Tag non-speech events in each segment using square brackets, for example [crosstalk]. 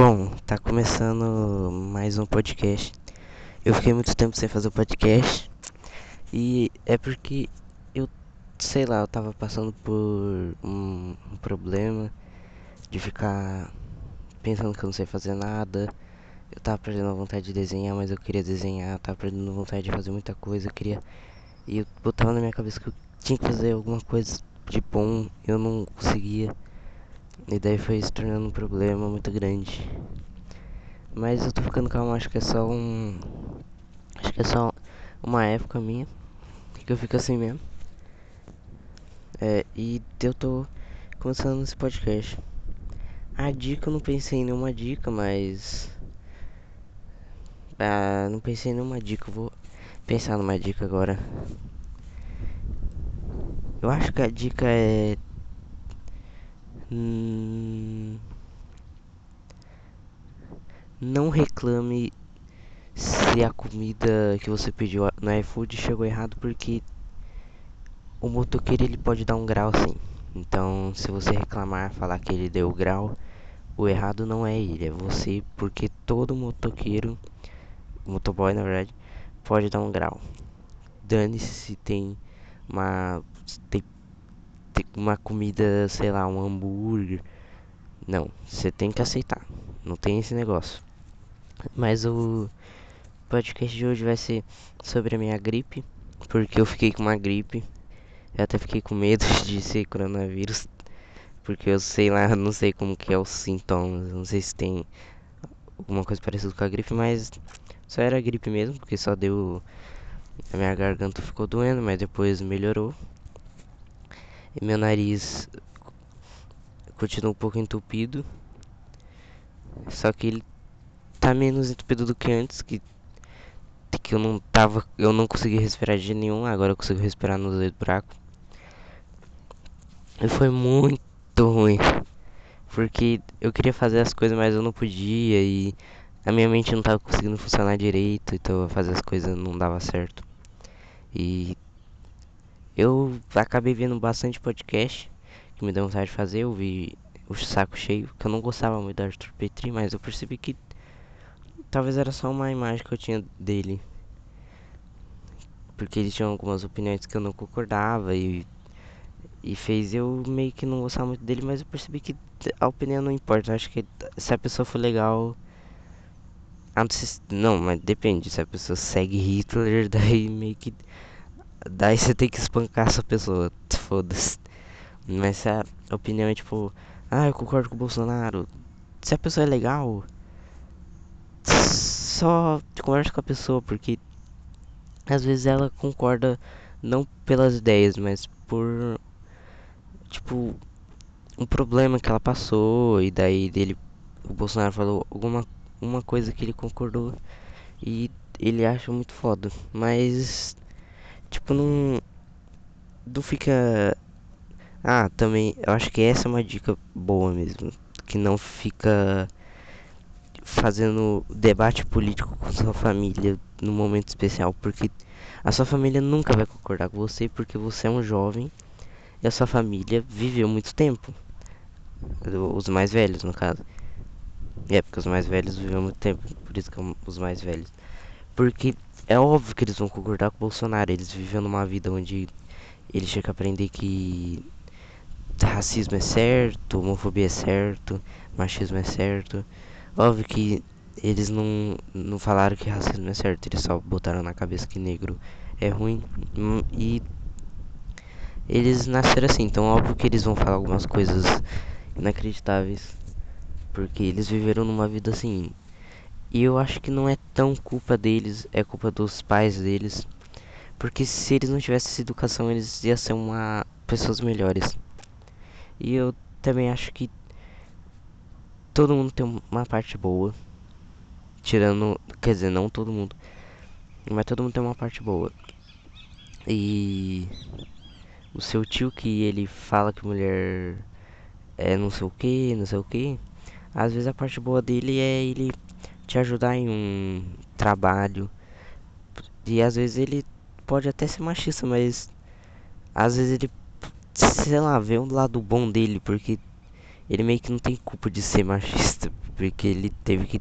Bom, tá começando mais um podcast. Eu fiquei muito tempo sem fazer o podcast e é porque eu, sei lá, eu tava passando por um, problema de ficar pensando que eu não sei fazer nada. Eu tava perdendo a vontade de desenhar, mas eu queria desenhar, eu tava perdendo a vontade de fazer muita coisa, eu queria. E eu botava na minha cabeça que eu tinha que fazer alguma coisa de bom, eu não conseguia. E daí foi se tornando um problema muito grande. Mas eu tô ficando calmo, acho que é só um. Acho que é só uma época minha. Que eu fico assim mesmo. É, e eu tô começando esse podcast. A dica eu não pensei em nenhuma dica, mas. Ah, não pensei em nenhuma dica, eu vou pensar numa dica agora. Eu acho que a dica é Hum, não reclame se a comida que você pediu no iFood chegou errado porque o motoqueiro ele pode dar um grau sim. Então, se você reclamar, falar que ele deu grau, o errado não é ele, é você, porque todo motoqueiro, motoboy na verdade, pode dar um grau. Dane-se se tem uma tem uma comida, sei lá, um hambúrguer. Não, você tem que aceitar. Não tem esse negócio. Mas o podcast de hoje vai ser sobre a minha gripe, porque eu fiquei com uma gripe. Eu até fiquei com medo [laughs] de ser coronavírus, porque eu sei lá, não sei como que é os sintomas, não sei se tem alguma coisa parecida com a gripe, mas só era gripe mesmo, porque só deu a minha garganta ficou doendo, mas depois melhorou. E meu nariz continua um pouco entupido. Só que ele tá menos entupido do que antes, que, que eu não tava. Eu não consegui respirar de nenhum, agora eu consigo respirar no dedo buraco. E foi muito ruim. Porque eu queria fazer as coisas, mas eu não podia e a minha mente não tava conseguindo funcionar direito, então fazer as coisas não dava certo. E eu acabei vendo bastante podcast que me deu vontade de fazer. Eu vi o saco cheio, que eu não gostava muito da Arthur Petri, mas eu percebi que talvez era só uma imagem que eu tinha dele. Porque ele tinha algumas opiniões que eu não concordava e, e fez eu meio que não gostar muito dele, mas eu percebi que a opinião não importa. Eu acho que se a pessoa for legal. Não, mas depende. Se a pessoa segue Hitler, [laughs] daí meio que Daí você tem que espancar essa pessoa. Foda-se. Mas se a opinião é tipo, ah, eu concordo com o Bolsonaro. Se a pessoa é legal, só conversa com a pessoa, porque às vezes ela concorda não pelas ideias, mas por tipo um problema que ela passou e daí dele o Bolsonaro falou alguma uma coisa que ele concordou e ele acha muito foda, mas tipo, não. Não fica. Ah, também. Eu acho que essa é uma dica boa mesmo. Que não fica fazendo debate político com sua família no momento especial. Porque a sua família nunca vai concordar com você porque você é um jovem e a sua família viveu muito tempo. Os mais velhos, no caso. É, porque os mais velhos viveu muito tempo, por isso que são os mais velhos. Porque é óbvio que eles vão concordar com o Bolsonaro. Eles vivem numa vida onde eles tinham que aprender que racismo é certo, homofobia é certo, machismo é certo. Óbvio que eles não, não falaram que racismo é certo, eles só botaram na cabeça que negro é ruim. Hum, e eles nasceram assim, então óbvio que eles vão falar algumas coisas inacreditáveis. Porque eles viveram numa vida assim. E eu acho que não é tão culpa deles, é culpa dos pais deles. Porque se eles não tivessem essa educação, eles iam ser uma pessoas melhores. E eu também acho que todo mundo tem uma parte boa. Tirando, quer dizer, não todo mundo, mas todo mundo tem uma parte boa. E o seu tio que ele fala que mulher é não sei o que, não sei o que. Às vezes a parte boa dele é ele te ajudar em um trabalho. E às vezes ele pode até ser machista, mas às vezes ele, sei lá, vê um lado bom dele, porque ele meio que não tem culpa de ser machista. porque ele teve que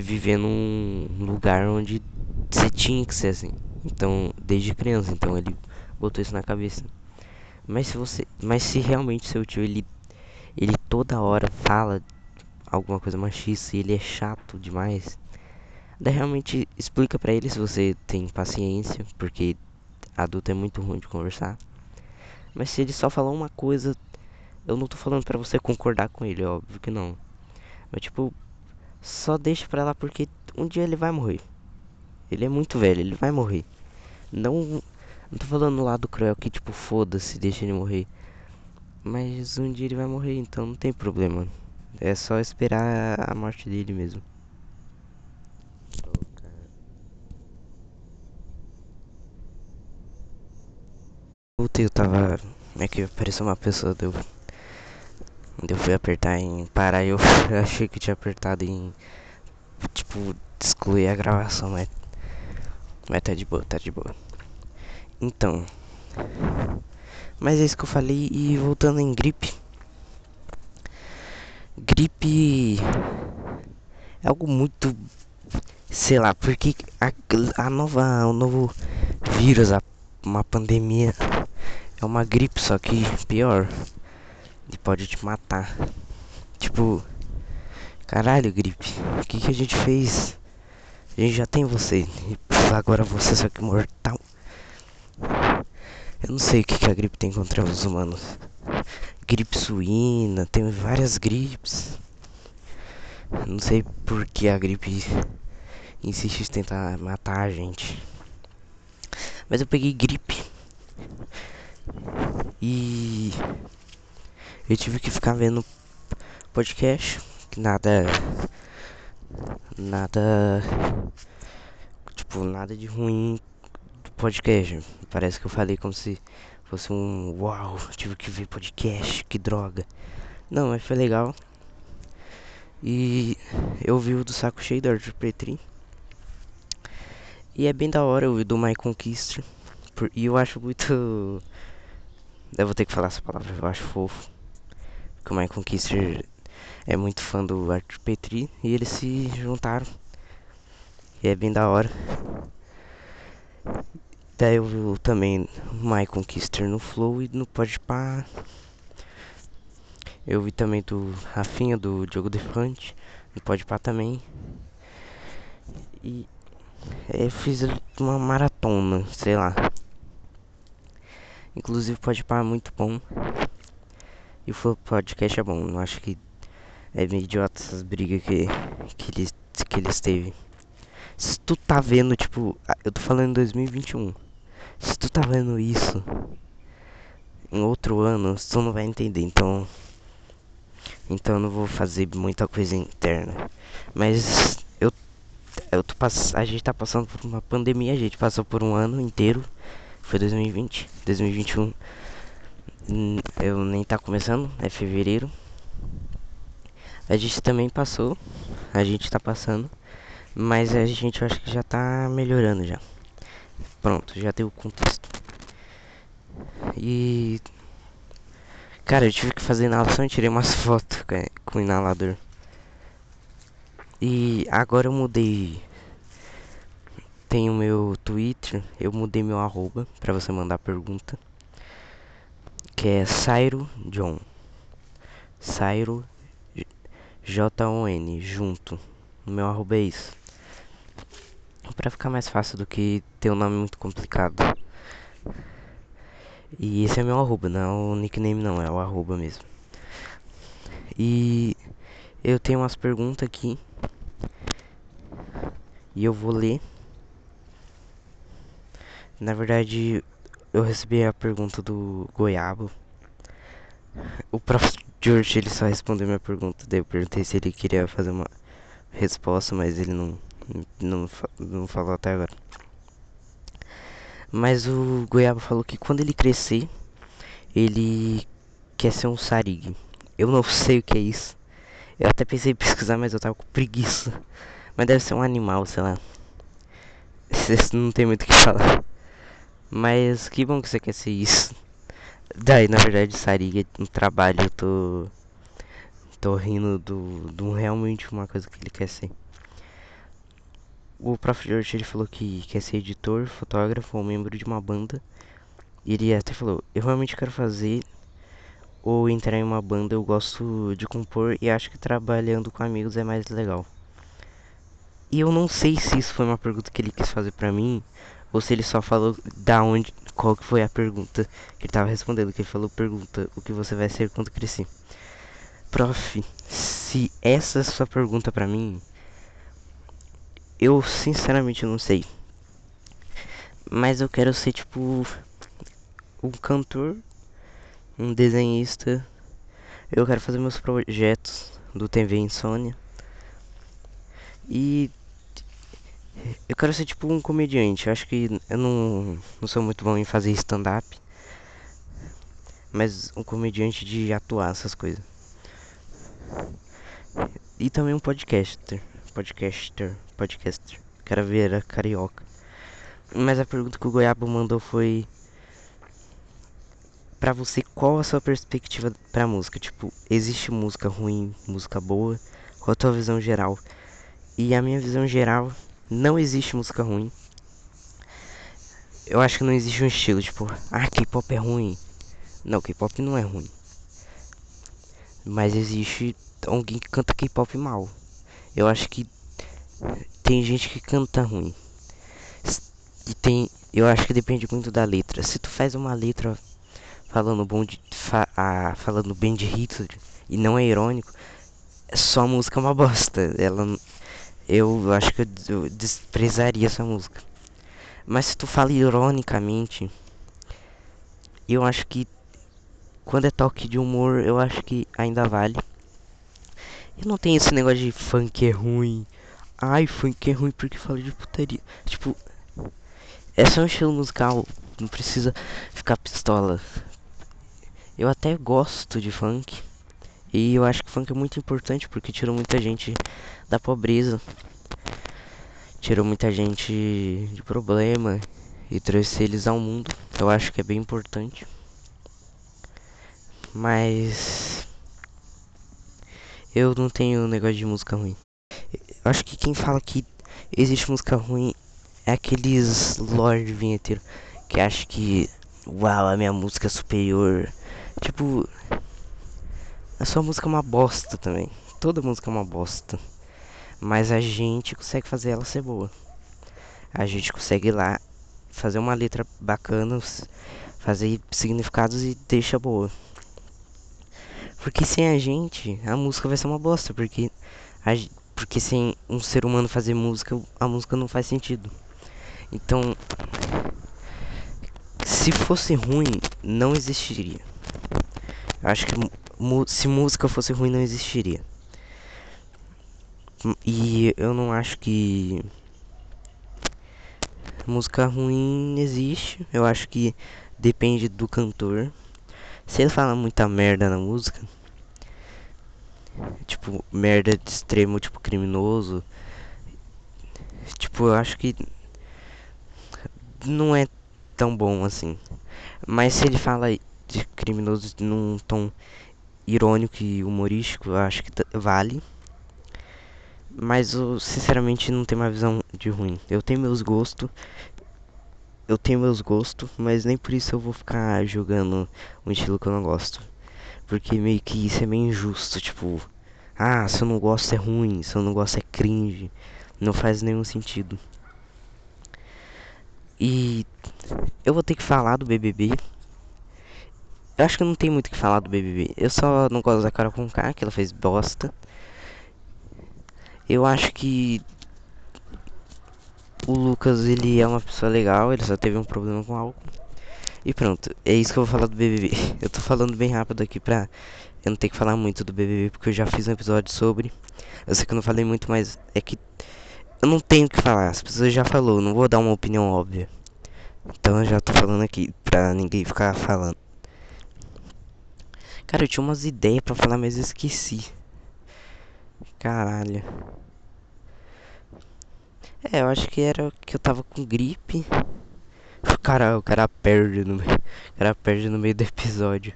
viver num lugar onde você tinha que ser assim. Então, desde criança, então ele botou isso na cabeça. Mas se você, mas se realmente seu tio ele ele toda hora fala alguma coisa machista e ele é chato demais, daí realmente explica para ele se você tem paciência, porque adulto é muito ruim de conversar. Mas se ele só falar uma coisa, eu não tô falando para você concordar com ele, óbvio que não. Mas tipo, só deixa pra lá porque um dia ele vai morrer. Ele é muito velho, ele vai morrer. Não, não tô falando no lado cruel que tipo, foda-se, deixa ele morrer. Mas um dia ele vai morrer, então não tem problema. É só esperar a morte dele mesmo. Voltei, eu tava. É que apareceu uma pessoa, deu. Eu fui apertar em parar eu [laughs] achei que tinha apertado em. Tipo, excluir a gravação, mas. Mas tá de boa, tá de boa. Então. Mas é isso que eu falei e voltando em gripe. Gripe é algo muito sei lá, porque a, a nova o novo vírus, a, uma pandemia é uma gripe, só que pior. E pode te matar. Tipo, caralho, gripe. O que que a gente fez? A gente já tem você. E agora você só que mortal. Eu não sei o que, que a gripe tem contra os humanos. Gripe suína, tem várias gripes. Não sei por que a gripe insiste em tentar matar a gente. Mas eu peguei gripe. E eu tive que ficar vendo podcast, nada nada tipo nada de ruim podcast. Parece que eu falei como se fosse um uau, tive que ver podcast, que droga. Não, mas foi legal. E eu vi o do saco cheio da Arthur Petri. E é bem da hora o do My Conquista. E eu acho muito. [laughs] Eu vou ter que falar essa palavra, eu acho fofo. Que o My Conquista é muito fã do Arthur Petri. E eles se juntaram. E é bem da hora. Daí eu vi também Michael Kister no Flow e no Podpah. Eu vi também do Rafinha, do Diogo Defante, no Podpah também. E é, eu fiz uma maratona, sei lá. Inclusive o Podpah é muito bom. E o podcast é bom. Eu acho que é meio idiota essas brigas que, que, eles, que eles teve. Se tu tá vendo, tipo, eu tô falando em 2021. Se tu tá vendo isso em outro ano, tu não vai entender. Então, então eu não vou fazer muita coisa interna. Mas eu, eu tô pass a gente tá passando por uma pandemia. A gente passou por um ano inteiro. Foi 2020, 2021. Hum, eu nem tá começando, é fevereiro. A gente também passou, a gente tá passando, mas a gente acho que já tá melhorando já. Pronto, já deu o contexto. E. Cara, eu tive que fazer inalação e tirei umas [laughs] fotos com o inalador. E agora eu mudei. Tem o meu Twitter, eu mudei meu arroba pra você mandar pergunta. Que é Sairo John. Sairo J-O-N, junto. O meu arroba é isso. Pra ficar mais fácil do que ter um nome muito complicado. E esse é meu arroba, não é o nickname não, é o arroba mesmo. E eu tenho umas perguntas aqui. E eu vou ler. Na verdade, eu recebi a pergunta do Goiabo. O prof. [laughs] George ele só respondeu minha pergunta. Daí eu perguntei se ele queria fazer uma resposta, mas ele não não, não falou até agora. Mas o Goiaba falou que quando ele crescer, ele quer ser um sarig. Eu não sei o que é isso. Eu até pensei em [laughs] pesquisar, mas eu tava com preguiça. Mas deve ser um animal, sei lá. Não tem muito o que falar. Mas que bom que você quer ser isso. Daí, na verdade, sarig é um trabalho. Eu tô. tô rindo do, do realmente uma coisa que ele quer ser. O Prof. George ele falou que quer ser editor, fotógrafo ou membro de uma banda. E ele até falou: Eu realmente quero fazer ou entrar em uma banda. Eu gosto de compor e acho que trabalhando com amigos é mais legal. E eu não sei se isso foi uma pergunta que ele quis fazer pra mim ou se ele só falou da onde, qual que foi a pergunta que ele tava respondendo. Que ele falou: Pergunta o que você vai ser quando crescer. Prof, se essa é a sua pergunta pra mim, eu sinceramente não sei. Mas eu quero ser tipo um cantor, um desenhista. Eu quero fazer meus projetos do TV Insônia. E eu quero ser tipo um comediante. Eu acho que eu não, não sou muito bom em fazer stand-up. Mas um comediante de atuar essas coisas. E também um podcaster. Podcaster. Podcaster. Quero ver a carioca. Mas a pergunta que o Goiaba mandou foi. Pra você, qual a sua perspectiva pra música? Tipo, existe música ruim, música boa? Qual a tua visão geral? E a minha visão geral, não existe música ruim. Eu acho que não existe um estilo, tipo, ah, K-pop é ruim. Não, K-pop não é ruim. Mas existe alguém que canta K-pop mal. Eu acho que tem gente que canta ruim. E tem. Eu acho que depende muito da letra. Se tu faz uma letra falando bom de. Fa, falando bem de Hitler e não é irônico, só a música é uma bosta. Ela. Eu acho que eu desprezaria essa música. Mas se tu fala ironicamente, eu acho que quando é toque de humor, eu acho que ainda vale. E não tem esse negócio de funk é ruim. Ai, funk é ruim porque fala de putaria. Tipo, é só um estilo musical. Não precisa ficar pistola. Eu até gosto de funk. E eu acho que funk é muito importante porque tirou muita gente da pobreza. Tirou muita gente de problema e trouxe eles ao mundo. Eu acho que é bem importante. Mas eu não tenho negócio de música ruim. Acho que quem fala que existe música ruim é aqueles Lord vinheteiro que acha que uau, a minha música é superior. Tipo, a sua música é uma bosta também. Toda música é uma bosta. Mas a gente consegue fazer ela ser boa. A gente consegue ir lá fazer uma letra bacana, fazer significados e deixa boa. Porque sem a gente, a música vai ser uma bosta. Porque, a, porque sem um ser humano fazer música, a música não faz sentido. Então, se fosse ruim, não existiria. Acho que se música fosse ruim, não existiria. E eu não acho que música ruim existe. Eu acho que depende do cantor. Se ele fala muita merda na música, tipo, merda de extremo, tipo, criminoso, tipo, eu acho que não é tão bom assim. Mas se ele fala de criminoso num tom irônico e humorístico, eu acho que vale. Mas eu sinceramente não tenho uma visão de ruim. Eu tenho meus gostos, eu tenho meus gostos, mas nem por isso eu vou ficar jogando um estilo que eu não gosto. Porque meio que isso é meio injusto, tipo, ah, se eu não gosto é ruim, se eu não gosto é cringe. Não faz nenhum sentido. E eu vou ter que falar do BBB. Eu acho que não tem muito o que falar do BBB. Eu só não gosto da cara com K, que ela fez bosta. Eu acho que o Lucas, ele é uma pessoa legal, ele só teve um problema com álcool. E pronto, é isso que eu vou falar do BBB. [laughs] Eu tô falando bem rápido aqui pra eu não ter que falar muito do BBB, porque eu já fiz um episódio sobre. Eu sei que eu não falei muito, mas é que eu não tenho o que falar. As pessoas já falou, não vou dar uma opinião óbvia. Então eu já tô falando aqui pra ninguém ficar falando. Cara, eu tinha umas ideias pra falar, mas eu esqueci. Caralho. É, eu acho que era que eu tava com gripe. Cara, o cara perde no meio. Cara perde no meio do episódio.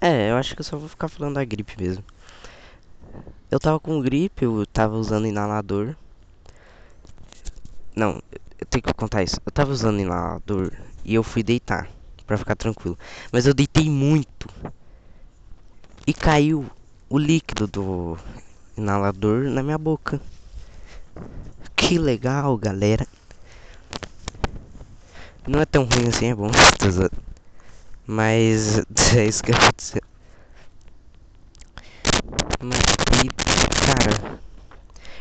É, eu acho que eu só vou ficar falando da gripe mesmo. Eu tava com gripe, eu tava usando inalador. Não, eu tenho que contar isso. Eu tava usando inalador e eu fui deitar pra ficar tranquilo. Mas eu deitei muito. E caiu o líquido do inalador na minha boca. Que legal, galera. Não é tão ruim assim, é bom. Mas [laughs] é isso que aconteceu. Mas cara.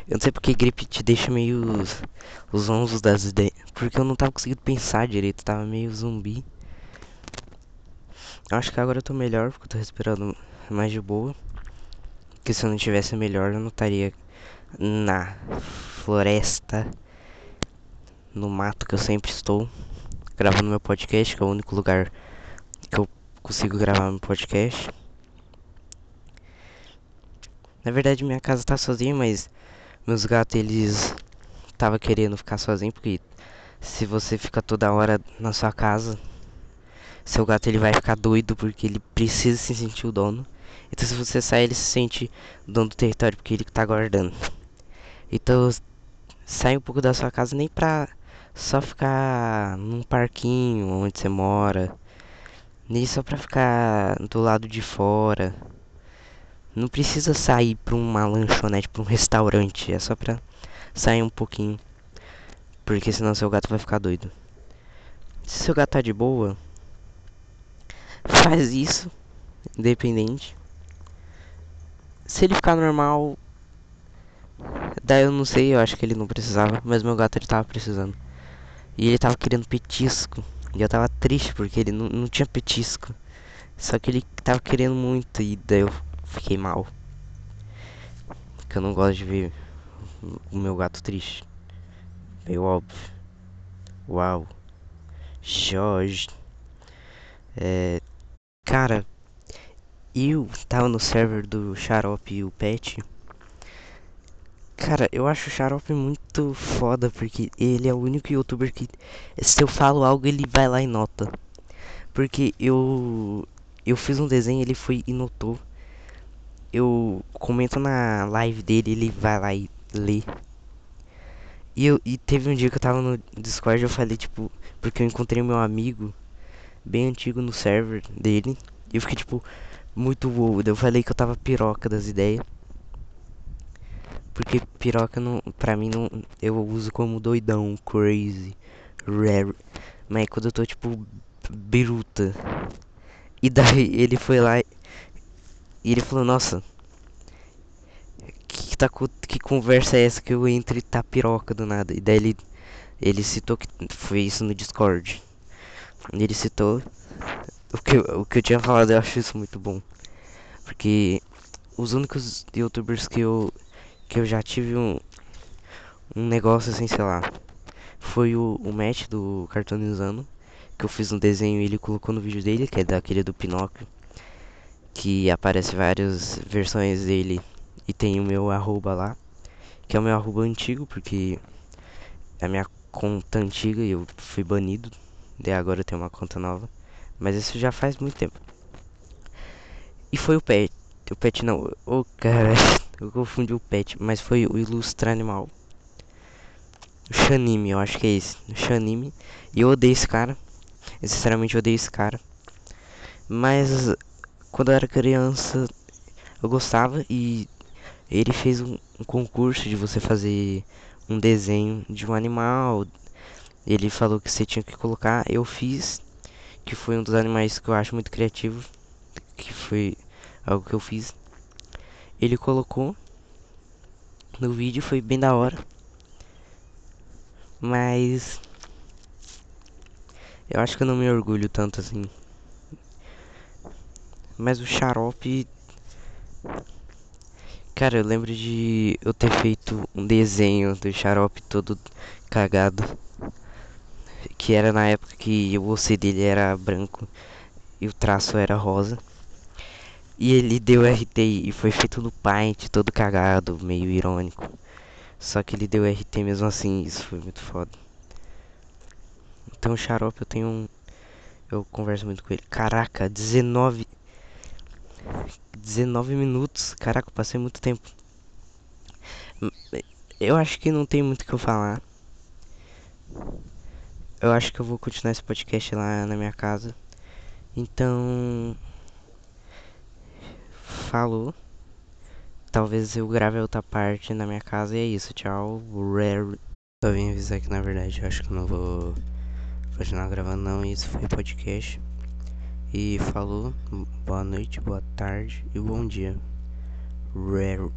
Eu não sei porque gripe te deixa meio os, os onzos das ideias. Porque eu não tava conseguindo pensar direito, tava meio zumbi. Acho que agora eu tô melhor, porque eu tô respirando mais de boa. Porque se eu não tivesse melhor, eu não estaria na floresta, no mato que eu sempre estou, gravando meu podcast, que é o único lugar que eu consigo gravar meu podcast. Na verdade, minha casa tá sozinha, mas meus gatos eles tava querendo ficar sozinho porque se você fica toda hora na sua casa, seu gato ele vai ficar doido porque ele precisa se sentir o dono. Então se você sair, ele se sente dono do território porque ele tá guardando. Então sai um pouco da sua casa nem pra só ficar num parquinho onde você mora. Nem só pra ficar do lado de fora. Não precisa sair pra uma lanchonete, pra um restaurante. É só pra sair um pouquinho. Porque senão seu gato vai ficar doido. Se seu gato tá de boa, faz isso, independente. Se ele ficar normal, daí eu não sei, eu acho que ele não precisava, mas meu gato ele tava precisando. E ele tava querendo petisco. E eu tava triste porque ele não, não tinha petisco. Só que ele tava querendo muito e daí eu fiquei mal. Porque eu não gosto de ver o meu gato triste. Meio óbvio. Uau. Jorge. É. Cara, eu tava no server do Xarope e o Pet. Cara, eu acho o Xarope muito foda porque ele é o único youtuber que se eu falo algo ele vai lá e nota. Porque eu eu fiz um desenho, ele foi e notou eu comento na live dele, ele vai lá e lê. E, eu, e teve um dia que eu tava no Discord, eu falei, tipo, porque eu encontrei meu amigo bem antigo no server dele. E eu fiquei, tipo, muito wow. Eu falei que eu tava piroca das ideias. Porque piroca não, pra mim não, eu uso como doidão, crazy, rare. Mas quando eu tô tipo biruta. E daí ele foi lá e ele falou, nossa. Que, tá, que conversa é essa que eu entre tá piroca do nada? E daí ele, ele citou que foi isso no Discord. Ele citou o que, o que eu tinha falado, eu acho isso muito bom. Porque os únicos youtubers que eu que eu já tive um, um negócio assim, sei lá, foi o, o Matt do Cartonizando, que eu fiz um desenho e ele colocou no vídeo dele, que é daquele do Pinóquio que aparece várias versões dele e tem o meu arroba lá, que é o meu arroba antigo, porque é a minha conta antiga e eu fui banido, e agora eu tenho uma conta nova, mas isso já faz muito tempo. E foi o pet, o pet não, o oh, cara, [laughs] eu confundi o pet, mas foi o Ilustra Animal. O Shanime, eu acho que é esse, o Shanime, e eu odeio esse cara, eu sinceramente odeio esse cara. Mas quando eu era criança, eu gostava e ele fez um, um concurso de você fazer um desenho de um animal. Ele falou que você tinha que colocar, eu fiz, que foi um dos animais que eu acho muito criativo, que foi algo que eu fiz. Ele colocou no vídeo, foi bem da hora. Mas eu acho que eu não me orgulho tanto assim mas o xarope. Cara, eu lembro de eu ter feito um desenho do xarope todo cagado. Que era na época que o OC dele era branco e o traço era rosa. E ele deu RT e foi feito no Paint, todo cagado, meio irônico. Só que ele deu RT mesmo assim, isso foi muito foda. Então xarope eu tenho um. Eu converso muito com ele. Caraca, 19 19 minutos. Caraca, eu passei muito tempo. Eu acho que não tem muito o que eu falar. Eu acho que eu vou continuar esse podcast lá na minha casa. Então. Falou. Talvez eu grave outra parte na minha casa e é isso. Tchau. Rare. Só vim avisar que na verdade eu acho que não vou continuar gravando não. Isso foi podcast. E falou. Boa noite, boa tarde e bom dia. Rare.